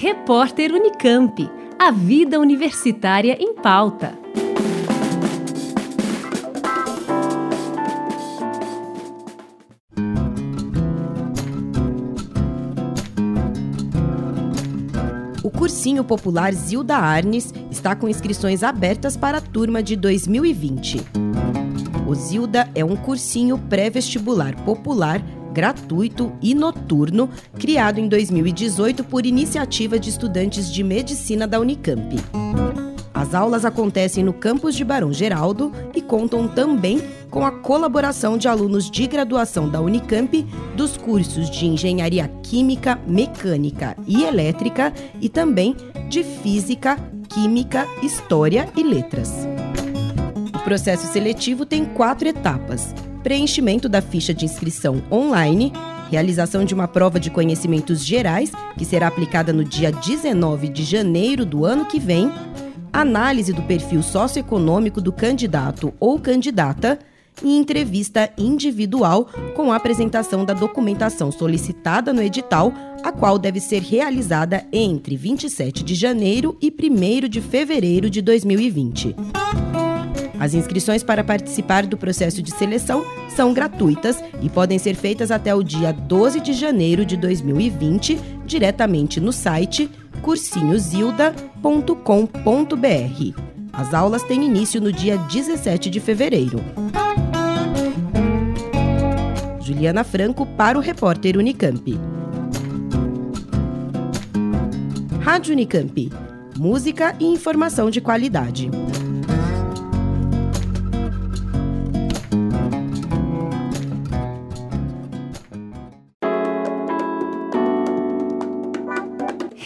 Repórter Unicamp. A vida universitária em pauta. O cursinho popular Zilda Arnes está com inscrições abertas para a turma de 2020. O Zilda é um cursinho pré-vestibular popular gratuito e noturno, criado em 2018 por iniciativa de estudantes de medicina da Unicamp. As aulas acontecem no campus de Barão Geraldo e contam também com a colaboração de alunos de graduação da Unicamp dos cursos de Engenharia Química, Mecânica e Elétrica e também de Física, Química, História e Letras. O processo seletivo tem quatro etapas: preenchimento da ficha de inscrição online, realização de uma prova de conhecimentos gerais, que será aplicada no dia 19 de janeiro do ano que vem, análise do perfil socioeconômico do candidato ou candidata e entrevista individual com a apresentação da documentação solicitada no edital, a qual deve ser realizada entre 27 de janeiro e 1 de fevereiro de 2020. As inscrições para participar do processo de seleção são gratuitas e podem ser feitas até o dia 12 de janeiro de 2020, diretamente no site cursinhozilda.com.br. As aulas têm início no dia 17 de fevereiro. Juliana Franco para o repórter Unicamp. Rádio Unicamp. Música e informação de qualidade.